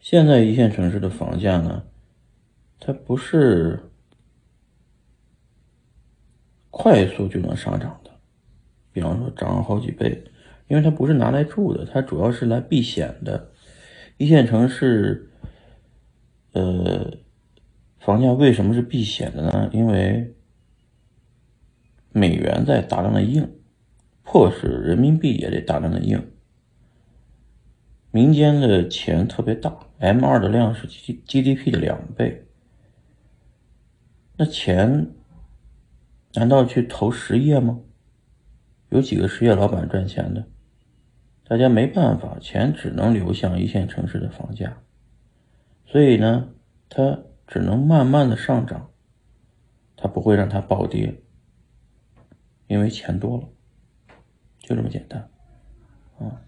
现在一线城市的房价呢，它不是快速就能上涨的，比方说涨了好几倍，因为它不是拿来住的，它主要是来避险的。一线城市，呃，房价为什么是避险的呢？因为美元在大量的印，迫使人民币也得大量的印。民间的钱特别大，M 二的量是 G GDP 的两倍。那钱难道去投实业吗？有几个实业老板赚钱的？大家没办法，钱只能流向一线城市的房价，所以呢，它只能慢慢的上涨，它不会让它暴跌，因为钱多了，就这么简单，啊。